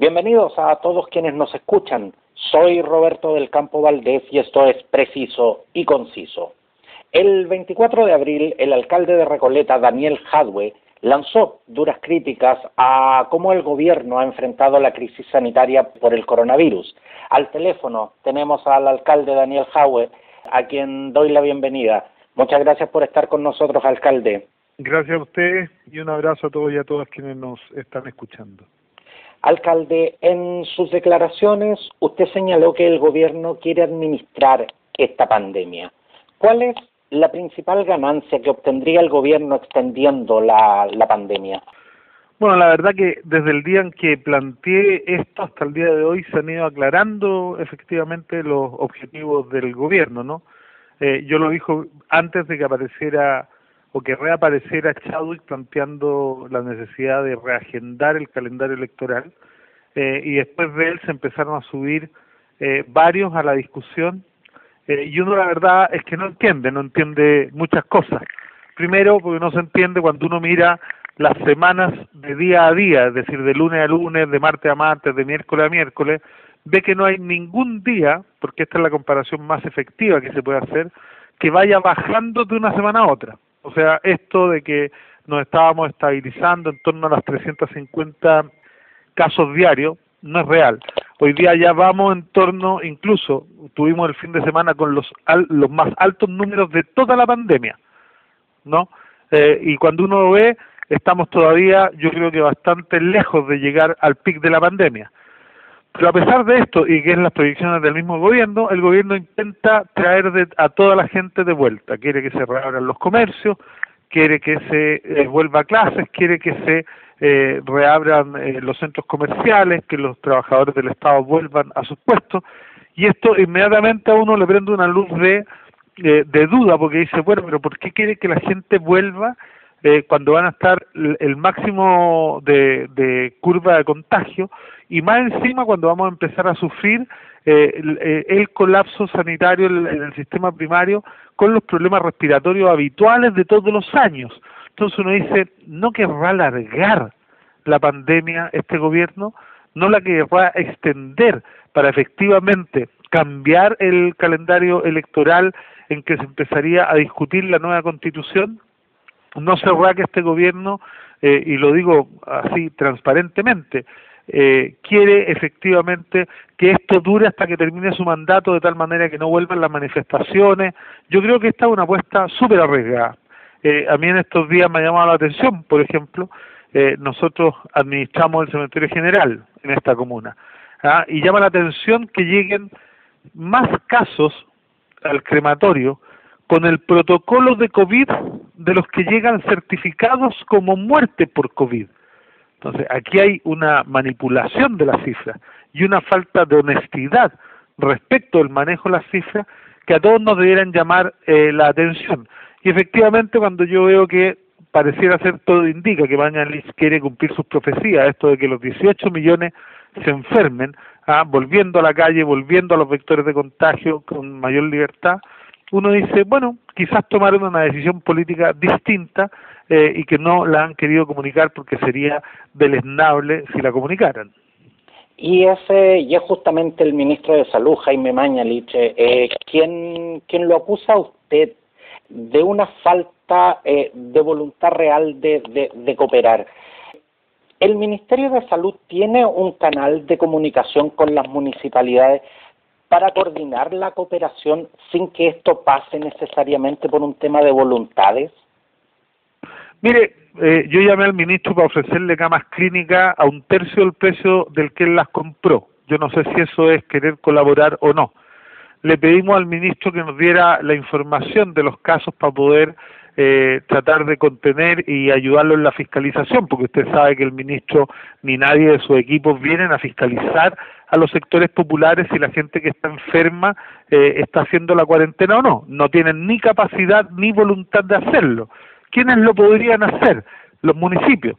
Bienvenidos a todos quienes nos escuchan. Soy Roberto del Campo Valdés y esto es preciso y conciso. El 24 de abril, el alcalde de Recoleta, Daniel Hadwe, lanzó duras críticas a cómo el gobierno ha enfrentado la crisis sanitaria por el coronavirus. Al teléfono tenemos al alcalde Daniel Hadwe, a quien doy la bienvenida. Muchas gracias por estar con nosotros, alcalde. Gracias a usted y un abrazo a todos y a todas quienes nos están escuchando. Alcalde, en sus declaraciones usted señaló que el gobierno quiere administrar esta pandemia. ¿Cuál es la principal ganancia que obtendría el gobierno extendiendo la, pandemia? Bueno, la verdad que desde el día en que planteé esto hasta el día de hoy se han ido aclarando efectivamente los objetivos del gobierno, ¿no? Eh, yo lo dijo antes de que apareciera o que reapareciera Chadwick planteando la necesidad de reagendar el calendario electoral eh, y después de él se empezaron a subir eh, varios a la discusión eh, y uno la verdad es que no entiende, no entiende muchas cosas. Primero porque no se entiende cuando uno mira las semanas de día a día, es decir, de lunes a lunes, de martes a martes, de miércoles a miércoles, ve que no hay ningún día, porque esta es la comparación más efectiva que se puede hacer, que vaya bajando de una semana a otra. O sea, esto de que nos estábamos estabilizando en torno a las 350 casos diarios no es real. Hoy día ya vamos en torno, incluso tuvimos el fin de semana con los los más altos números de toda la pandemia, ¿no? Eh, y cuando uno lo ve, estamos todavía, yo creo que bastante lejos de llegar al pic de la pandemia. Pero a pesar de esto, y que es las proyecciones del mismo gobierno, el gobierno intenta traer a toda la gente de vuelta. Quiere que se reabran los comercios, quiere que se eh, vuelva clases, quiere que se eh, reabran eh, los centros comerciales, que los trabajadores del Estado vuelvan a sus puestos. Y esto inmediatamente a uno le prende una luz de, de duda, porque dice, bueno, pero ¿por qué quiere que la gente vuelva eh, cuando van a estar el máximo de, de, curva de contagio y más encima cuando vamos a empezar a sufrir eh, el, eh, el, colapso sanitario en, el sistema primario con los problemas respiratorios habituales de todos los años. Entonces uno dice, ¿no querrá alargar la pandemia este gobierno? ¿No la querrá extender para efectivamente cambiar el calendario electoral en que se empezaría a discutir la nueva constitución? No cerrá que este gobierno, eh, y lo digo así transparentemente, eh, quiere efectivamente que esto dure hasta que termine su mandato de tal manera que no vuelvan las manifestaciones. Yo creo que esta es una apuesta súper arriesgada. Eh, a mí en estos días me ha llamado la atención, por ejemplo, eh, nosotros administramos el cementerio general en esta comuna, ¿ah? y llama la atención que lleguen más casos al crematorio con el protocolo de COVID de los que llegan certificados como muerte por COVID. Entonces, aquí hay una manipulación de las cifras y una falta de honestidad respecto al manejo de las cifras que a todos nos debieran llamar eh, la atención. Y efectivamente, cuando yo veo que pareciera ser todo indica que Bañalis quiere cumplir sus profecías, esto de que los 18 millones se enfermen, ah, volviendo a la calle, volviendo a los vectores de contagio con mayor libertad, uno dice, bueno, quizás tomaron una decisión política distinta eh, y que no la han querido comunicar porque sería deleznable si la comunicaran. Y ese y es justamente el ministro de Salud, Jaime Mañalich, eh, quien, quien lo acusa a usted de una falta eh, de voluntad real de, de, de cooperar. ¿El Ministerio de Salud tiene un canal de comunicación con las municipalidades para coordinar la cooperación sin que esto pase necesariamente por un tema de voluntades? Mire, eh, yo llamé al ministro para ofrecerle camas clínicas a un tercio del precio del que él las compró. Yo no sé si eso es querer colaborar o no. Le pedimos al ministro que nos diera la información de los casos para poder eh, tratar de contener y ayudarlo en la fiscalización, porque usted sabe que el ministro ni nadie de su equipo vienen a fiscalizar a los sectores populares si la gente que está enferma eh, está haciendo la cuarentena o no. No tienen ni capacidad ni voluntad de hacerlo. ¿Quiénes lo podrían hacer? Los municipios.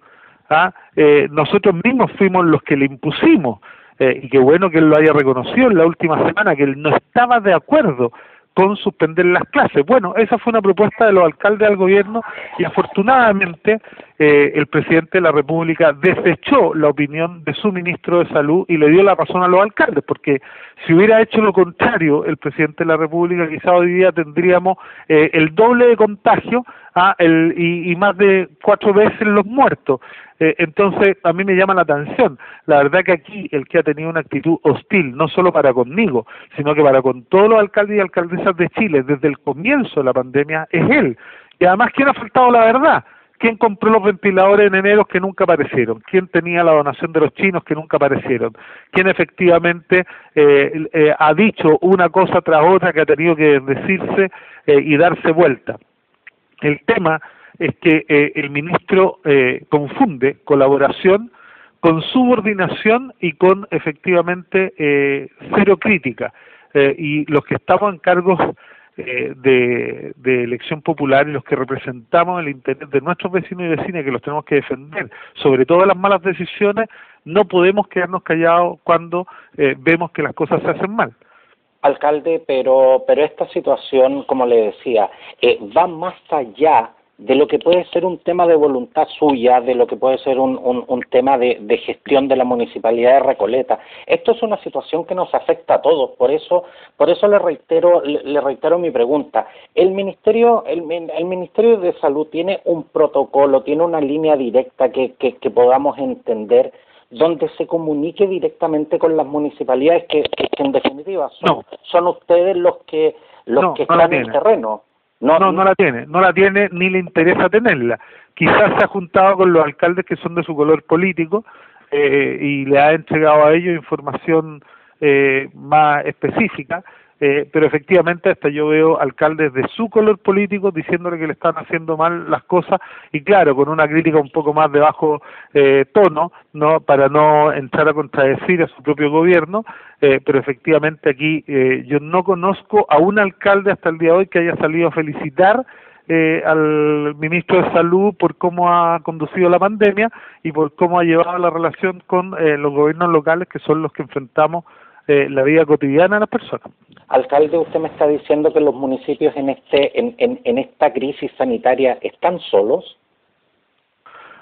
¿ah? Eh, nosotros mismos fuimos los que le impusimos, eh, y qué bueno que él lo haya reconocido en la última semana, que él no estaba de acuerdo con suspender las clases. Bueno, esa fue una propuesta de los alcaldes al gobierno y afortunadamente eh, el presidente de la República desechó la opinión de su ministro de Salud y le dio la razón a los alcaldes, porque si hubiera hecho lo contrario el presidente de la República, quizá hoy día tendríamos eh, el doble de contagio ah, el, y, más de cuatro veces los muertos. Eh, entonces, a mí me llama la atención. La verdad que aquí el que ha tenido una actitud hostil, no solo para conmigo, sino que para con todos los alcaldes y alcaldesas de Chile desde el comienzo de la pandemia, es él. Y además, ¿quién ha faltado la verdad? ¿Quién compró los ventiladores en enero que nunca aparecieron? ¿Quién tenía la donación de los chinos que nunca aparecieron? ¿Quién efectivamente eh, eh, ha dicho una cosa tras otra que ha tenido que decirse eh, y darse vuelta? El tema es que el ministro confunde colaboración con subordinación y con efectivamente cero crítica. y los que estamos en cargos eh, de, elección popular y los que representamos el interés de nuestros vecinos y vecinas que los tenemos que defender sobre todas las malas decisiones, no podemos quedarnos callados cuando eh, vemos que las cosas se hacen mal. Alcalde, pero, pero esta situación, como le decía, eh, va más allá de lo que puede ser un tema de voluntad suya, de lo que puede ser un, un, tema de, de, gestión de la municipalidad de Recoleta. Esto es una situación que nos afecta a todos, por eso, por eso le reitero, le, reitero mi pregunta. El ministerio, el, el, ministerio de Salud tiene un protocolo, tiene una línea directa que, que, que podamos entender donde se comunique directamente con las municipalidades que, que, en definitiva son, son ustedes los que los que están en el terreno. No, no, no la tiene, no la tiene ni le interesa tenerla. Quizás se ha juntado con los alcaldes que son de su color político eh, y le ha entregado a ellos información eh, más específica, eh, pero efectivamente hasta yo veo alcaldes de su color político diciéndole que le están haciendo mal las cosas y claro, con una crítica un poco más de bajo eh, tono, no para no entrar a contradecir a su propio gobierno, eh, pero efectivamente aquí eh, yo no conozco a un alcalde hasta el día de hoy que haya salido a felicitar eh, al ministro de Salud por cómo ha conducido la pandemia y por cómo ha llevado la relación con eh, los gobiernos locales que son los que enfrentamos eh, la vida cotidiana de las personas. Alcalde, usted me está diciendo que los municipios en este en, en, en esta crisis sanitaria están solos.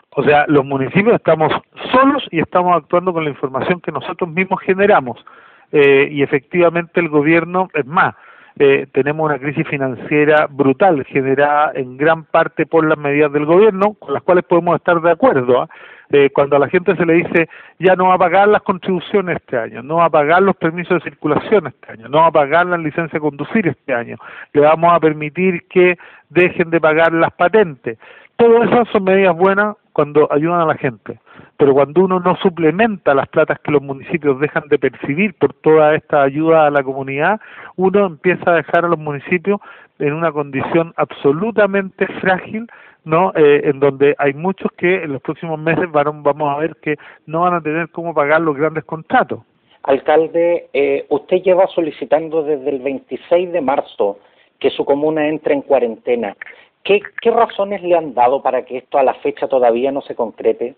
O sea, los municipios estamos solos y estamos actuando con la información que nosotros mismos generamos. Eh, y efectivamente el gobierno, es más, eh, tenemos una crisis financiera brutal generada en gran parte por las medidas del gobierno, con las cuales podemos estar de acuerdo. ¿ah? Eh, cuando a la gente se le dice ya no va a pagar las contribuciones este año, no va a pagar los permisos de circulación este año, no va a pagar las licencias de conducir este año, le vamos a permitir que dejen de pagar las patentes. Todas esas son medidas buenas cuando ayudan a la gente, pero cuando uno no suplementa las platas que los municipios dejan de percibir por toda esta ayuda a la comunidad, uno empieza a dejar a los municipios en una condición absolutamente frágil no eh, en donde hay muchos que en los próximos meses van, vamos a ver que no van a tener cómo pagar los grandes contratos. Alcalde, eh, usted lleva solicitando desde el 26 de marzo que su comuna entre en cuarentena. ¿Qué, ¿Qué razones le han dado para que esto a la fecha todavía no se concrete?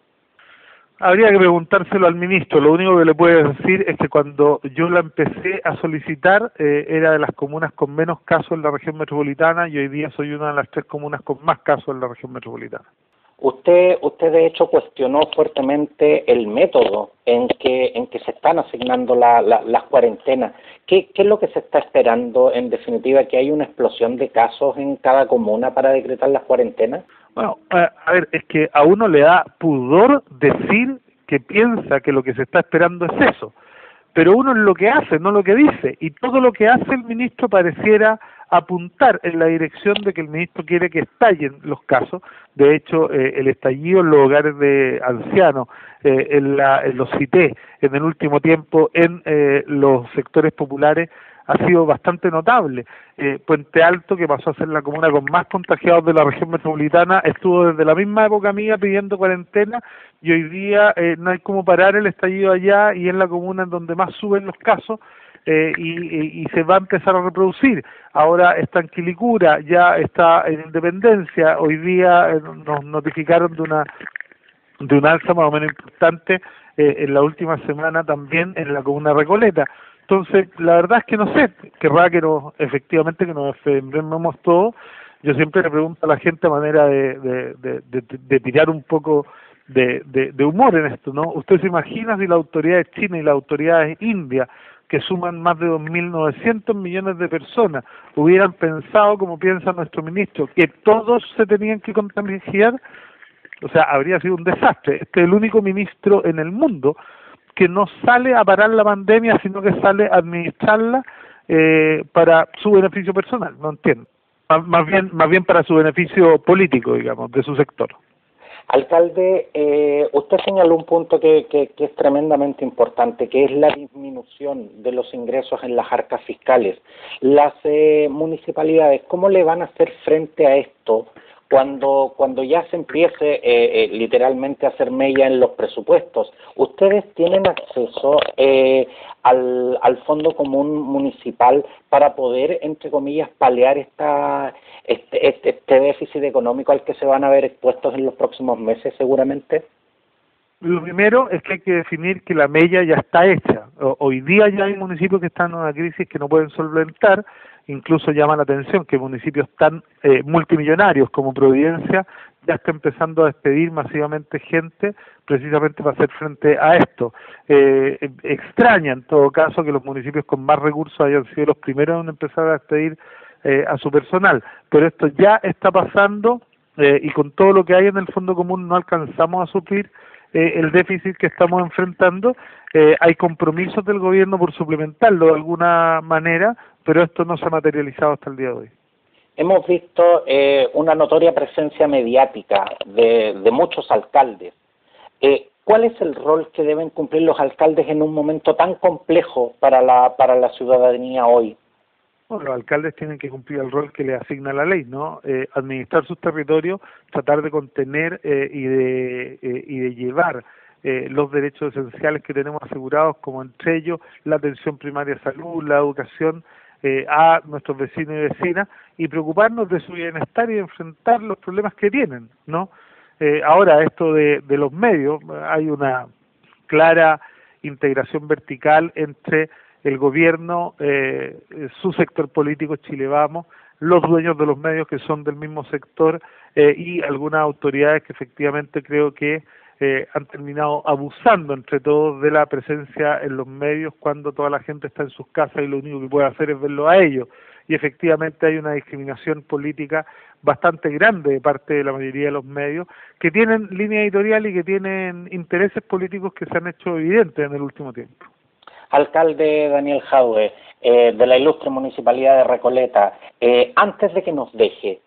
Habría que preguntárselo al ministro. Lo único que le puedo decir es que cuando yo la empecé a solicitar eh, era de las comunas con menos casos en la región metropolitana y hoy día soy una de las tres comunas con más casos en la región metropolitana. Usted, usted de hecho cuestionó fuertemente el método en que, en que se están asignando la, las cuarentenas. ¿Qué, ¿Qué es lo que se está esperando en definitiva? ¿Que hay una explosión de casos en cada comuna para decretar las cuarentenas? Bueno, a ver, es que a uno le da pudor decir que piensa que lo que se está esperando es eso, pero uno es lo que hace, no lo que dice, y todo lo que hace el ministro pareciera apuntar en la dirección de que el ministro quiere que estallen los casos. De hecho, eh, el estallido en los hogares de ancianos, eh, en, la, los CITE, en el último tiempo, en eh, los sectores populares, ha sido bastante notable. Eh, Puente Alto, que pasó a ser la comuna con más contagiados de la región metropolitana, estuvo desde la misma época mía pidiendo cuarentena y hoy día eh, no hay como parar el estallido allá y es la comuna en donde más suben los casos eh, y, y, se va a empezar a reproducir. Ahora está en Quilicura, ya está en Independencia, hoy día eh, nos notificaron de una de un alza más o menos importante eh, en la última semana también en la comuna Recoleta. Entonces, la verdad es que no sé, querrá que nos, efectivamente que nos defendemos todos, Yo siempre le pregunto a la gente a manera de, de, de, de tirar un poco de, de, humor en esto, ¿no? Usted se imagina si las autoridades chinas y las autoridades indias, que suman más de 2.900 millones de personas, hubieran pensado, como piensa nuestro ministro, que todos se tenían que contagiar, o sea, habría sido un desastre. Este es el único ministro en el mundo que no sale a parar la pandemia, sino que sale a administrarla eh, para su beneficio personal, no entiendo. Más, bien, más bien para su beneficio político, digamos, de su sector. Alcalde, eh, usted señaló un punto que, que, es tremendamente importante, que es la disminución de los ingresos en las arcas fiscales. Las eh, municipalidades, ¿cómo le van a hacer frente a esto cuando, cuando ya se empiece eh, eh, literalmente a hacer mella en los presupuestos, ustedes tienen acceso eh, al, al Fondo Común Municipal para poder, entre comillas, paliar esta, este, este, este déficit económico al que se van a ver expuestos en los próximos meses seguramente. Lo primero es que hay que definir que la mella ya está hecha. Hoy día ya hay municipios que están en una crisis que no pueden solventar incluso llama la atención que municipios tan eh, multimillonarios como Providencia ya está empezando a despedir masivamente gente precisamente para hacer frente a esto. Eh, extraña en todo caso que los municipios con más recursos hayan sido los primeros en empezar a despedir eh, a su personal, pero esto ya está pasando eh, y con todo lo que hay en el Fondo Común no alcanzamos a suplir eh, el déficit que estamos enfrentando. Eh, hay compromisos del gobierno por suplementarlo de alguna manera, pero esto no se ha materializado hasta el día de hoy. Hemos visto eh, una notoria presencia mediática de, de muchos alcaldes. Eh, ¿Cuál es el rol que deben cumplir los alcaldes en un momento tan complejo para la, para la ciudadanía hoy? Bueno, los alcaldes tienen que cumplir el rol que le asigna la ley, ¿no? Eh, administrar sus territorios, tratar de contener eh, y, de, eh, y de llevar eh, los derechos esenciales que tenemos asegurados, como entre ellos la atención primaria de salud, la educación, eh, a nuestros vecinos y vecinas y preocuparnos de su bienestar y enfrentar los problemas que tienen, ¿no? Eh, ahora, esto de, de los medios, hay una clara integración vertical entre el gobierno, eh, su sector político, Chile Vamos, los dueños de los medios que son del mismo sector eh, y algunas autoridades que efectivamente creo que eh, han terminado abusando entre todos de la presencia en los medios cuando toda la gente está en sus casas y lo único que puede hacer es verlo a ellos. Y efectivamente hay una discriminación política bastante grande de parte de la mayoría de los medios que tienen línea editorial y que tienen intereses políticos que se han hecho evidentes en el último tiempo. Alcalde Daniel Jaue, eh, de la ilustre municipalidad de Recoleta, eh, antes de que nos deje,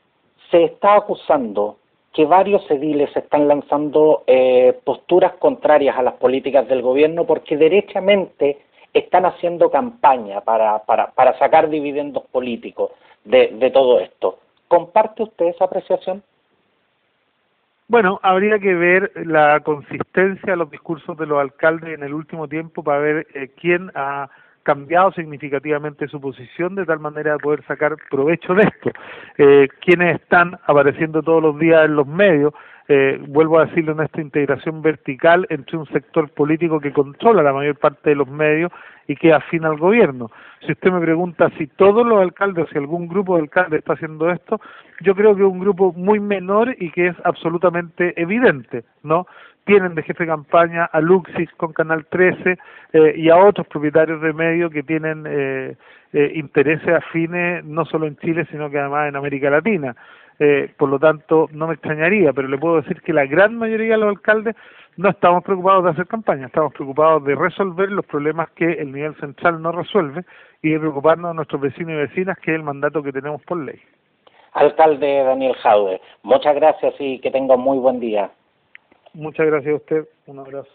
se está acusando que varios ediles están lanzando eh, posturas contrarias a las políticas del gobierno porque derechamente están haciendo campaña para, para, para sacar dividendos políticos de, de todo esto. ¿Comparte usted esa apreciación? Bueno, habría que ver la consistencia de los discursos de los alcaldes en el último tiempo para ver eh, quién ha cambiado significativamente su posición de tal manera de poder sacar provecho de esto. Eh, quienes están apareciendo todos los días en los medios, eh, vuelvo a decirlo, en esta integración vertical entre un sector político que controla la mayor parte de los medios y que afina al gobierno. Si usted me pregunta si todos los alcaldes, si algún grupo de alcaldes está haciendo esto, yo creo que es un grupo muy menor y que es absolutamente evidente, ¿no? tienen de jefe de campaña a Luxis con Canal 13 eh, y a otros propietarios de medios que tienen eh, eh, intereses afines no solo en Chile, sino que además en América Latina. Eh, por lo tanto, no me extrañaría, pero le puedo decir que la gran mayoría de los alcaldes no estamos preocupados de hacer campaña, estamos preocupados de resolver los problemas que el nivel central no resuelve y de preocuparnos de nuestros vecinos y vecinas, que es el mandato que tenemos por ley. Alcalde Daniel Jaude, muchas gracias y que tenga un muy buen día. Muchas gracias a usted. Un abrazo.